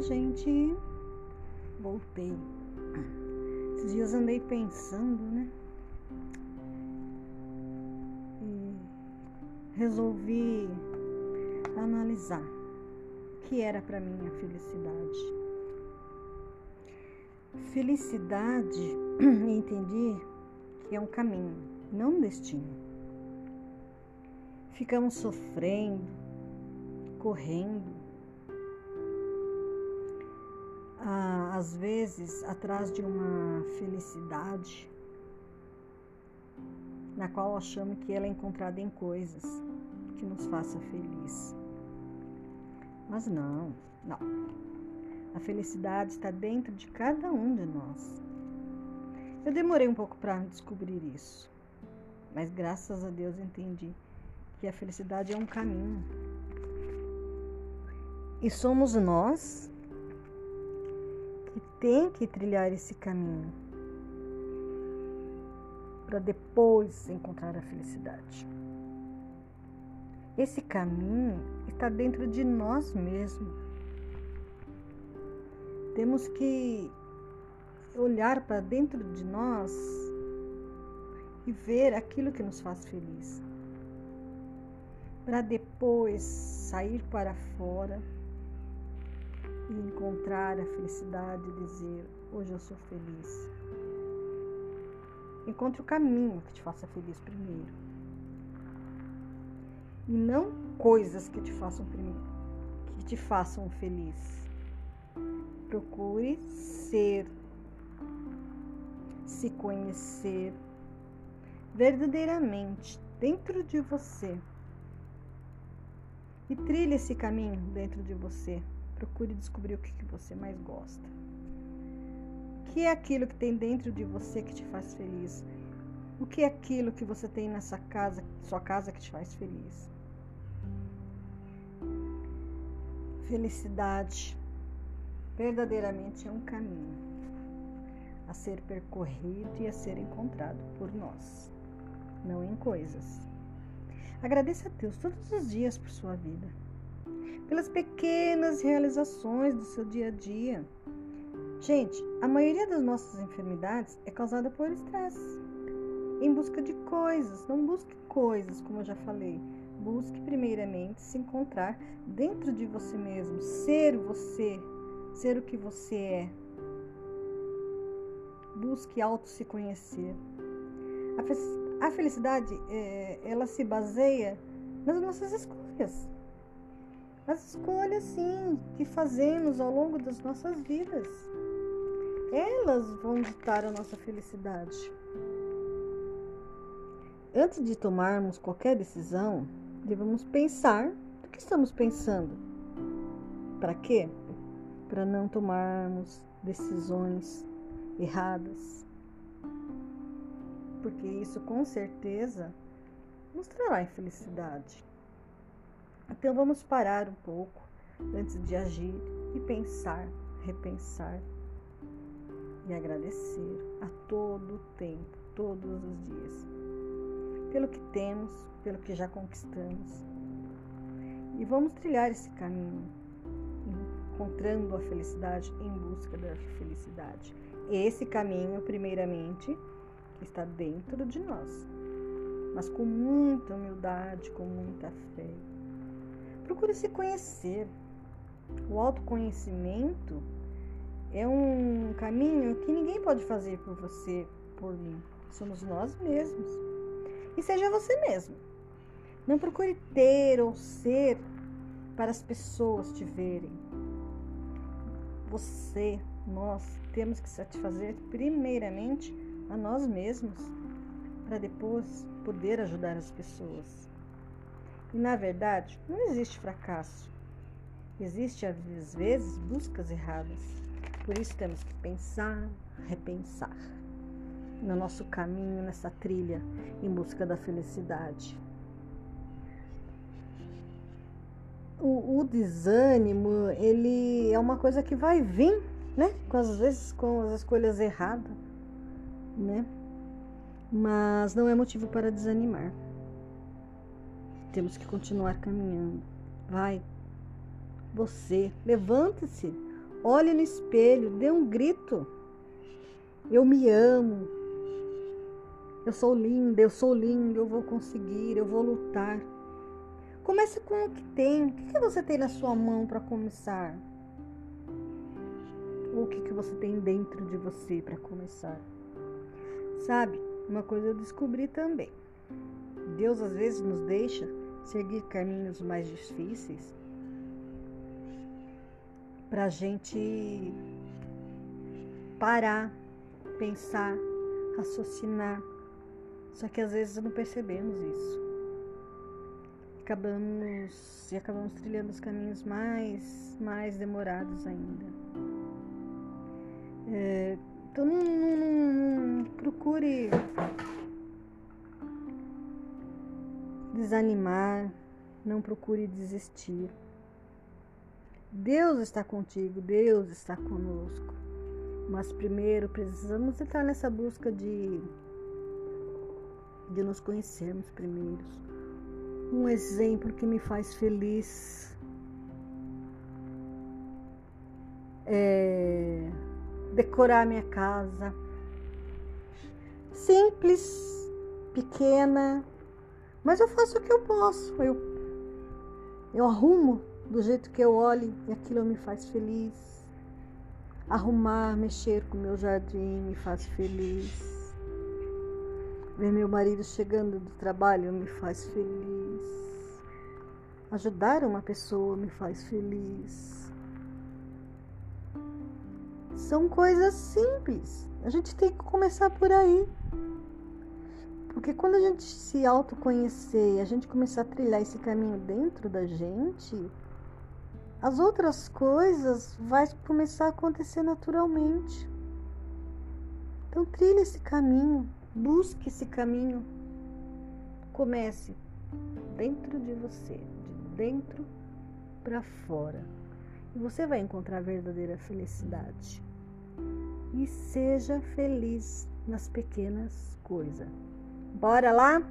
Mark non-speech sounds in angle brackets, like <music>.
Gente. Voltei. Esses dias andei pensando, né? E resolvi analisar o que era para mim a felicidade. Felicidade, <clears throat> entendi que é um caminho, não um destino. Ficamos sofrendo, correndo, ah, às vezes atrás de uma felicidade na qual achamos que ela é encontrada em coisas que nos faça feliz. Mas não, não. A felicidade está dentro de cada um de nós. Eu demorei um pouco para descobrir isso, mas graças a Deus entendi que a felicidade é um caminho. E somos nós que tem que trilhar esse caminho para depois encontrar a felicidade. Esse caminho está dentro de nós mesmos. Temos que olhar para dentro de nós e ver aquilo que nos faz feliz, para depois sair para fora e encontrar a felicidade e dizer: Hoje eu sou feliz. Encontre o caminho que te faça feliz primeiro. E não coisas que te façam que te façam feliz. Procure ser, se conhecer verdadeiramente dentro de você. E trilhe esse caminho dentro de você. Procure descobrir o que, você mais gosta. O que é aquilo que tem dentro de você que te faz feliz? O que é aquilo que você tem nessa casa, sua casa que te faz feliz? Felicidade verdadeiramente é um caminho a ser percorrido e a ser encontrado por nós, não em coisas. Agradeça a Deus todos os dias por sua vida pelas pequenas realizações do seu dia a dia. Gente, a maioria das nossas enfermidades é causada por estresse. Em busca de coisas, não busque coisas, como eu já falei. Busque primeiramente se encontrar dentro de você mesmo, ser você, ser o que você é. Busque auto se conhecer. A felicidade, é, ela se baseia nas nossas escolhas as escolhas, sim, que fazemos ao longo das nossas vidas. Elas vão ditar a nossa felicidade. Antes de tomarmos qualquer decisão, devemos pensar do que estamos pensando. Para quê? Para não tomarmos decisões erradas. Porque isso com certeza nos trará infelicidade. Então vamos parar um pouco antes de agir e pensar, repensar e agradecer a todo o tempo, todos os dias, pelo que temos, pelo que já conquistamos. E vamos trilhar esse caminho, encontrando a felicidade em busca da felicidade. Esse caminho, primeiramente, está dentro de nós, mas com muita humildade, com muita fé Procure se conhecer. O autoconhecimento é um caminho que ninguém pode fazer por você, por mim. Somos nós mesmos. E seja você mesmo. Não procure ter ou ser para as pessoas te verem. Você, nós, temos que satisfazer primeiramente a nós mesmos, para depois poder ajudar as pessoas. E na verdade, não existe fracasso. Existe às vezes buscas erradas. Por isso temos que pensar, repensar no nosso caminho, nessa trilha em busca da felicidade. O, o, desânimo, ele é uma coisa que vai vir, né? Com, às vezes com as escolhas erradas, né? Mas não é motivo para desanimar. Temos que continuar caminhando. Vai. Você, levante-se. Olhe no espelho, dê um grito. Eu me amo. Eu sou linda, eu sou lindo, eu vou conseguir, eu vou lutar. Comece com o que tem. O que você tem na sua mão para começar? Ou o que você tem dentro de você para começar? Sabe, uma coisa eu descobri também. Deus às vezes nos deixa seguir caminhos mais difíceis para a gente parar, pensar, raciocinar. Só que às vezes não percebemos isso acabamos e acabamos trilhando os caminhos mais mais demorados ainda. É, então não, não, não procure desanimar, não procure desistir. Deus está contigo, Deus está conosco. Mas primeiro precisamos entrar nessa busca de, de nos conhecermos primeiro um exemplo que me faz feliz. É decorar minha casa. Simples, pequena, mas eu faço o que eu posso. Eu, eu arrumo do jeito que eu olho e aquilo me faz feliz. Arrumar, mexer com meu jardim me faz feliz. Ver meu marido chegando do trabalho me faz feliz. Ajudar uma pessoa me faz feliz. São coisas simples. A gente tem que começar por aí. Porque quando a gente se autoconhecer a gente começar a trilhar esse caminho dentro da gente, as outras coisas vai começar a acontecer naturalmente. Então trilhe esse caminho. Busque esse caminho. Comece dentro de você, de dentro para fora. E você vai encontrar a verdadeira felicidade. E seja feliz nas pequenas coisas. Bora lá?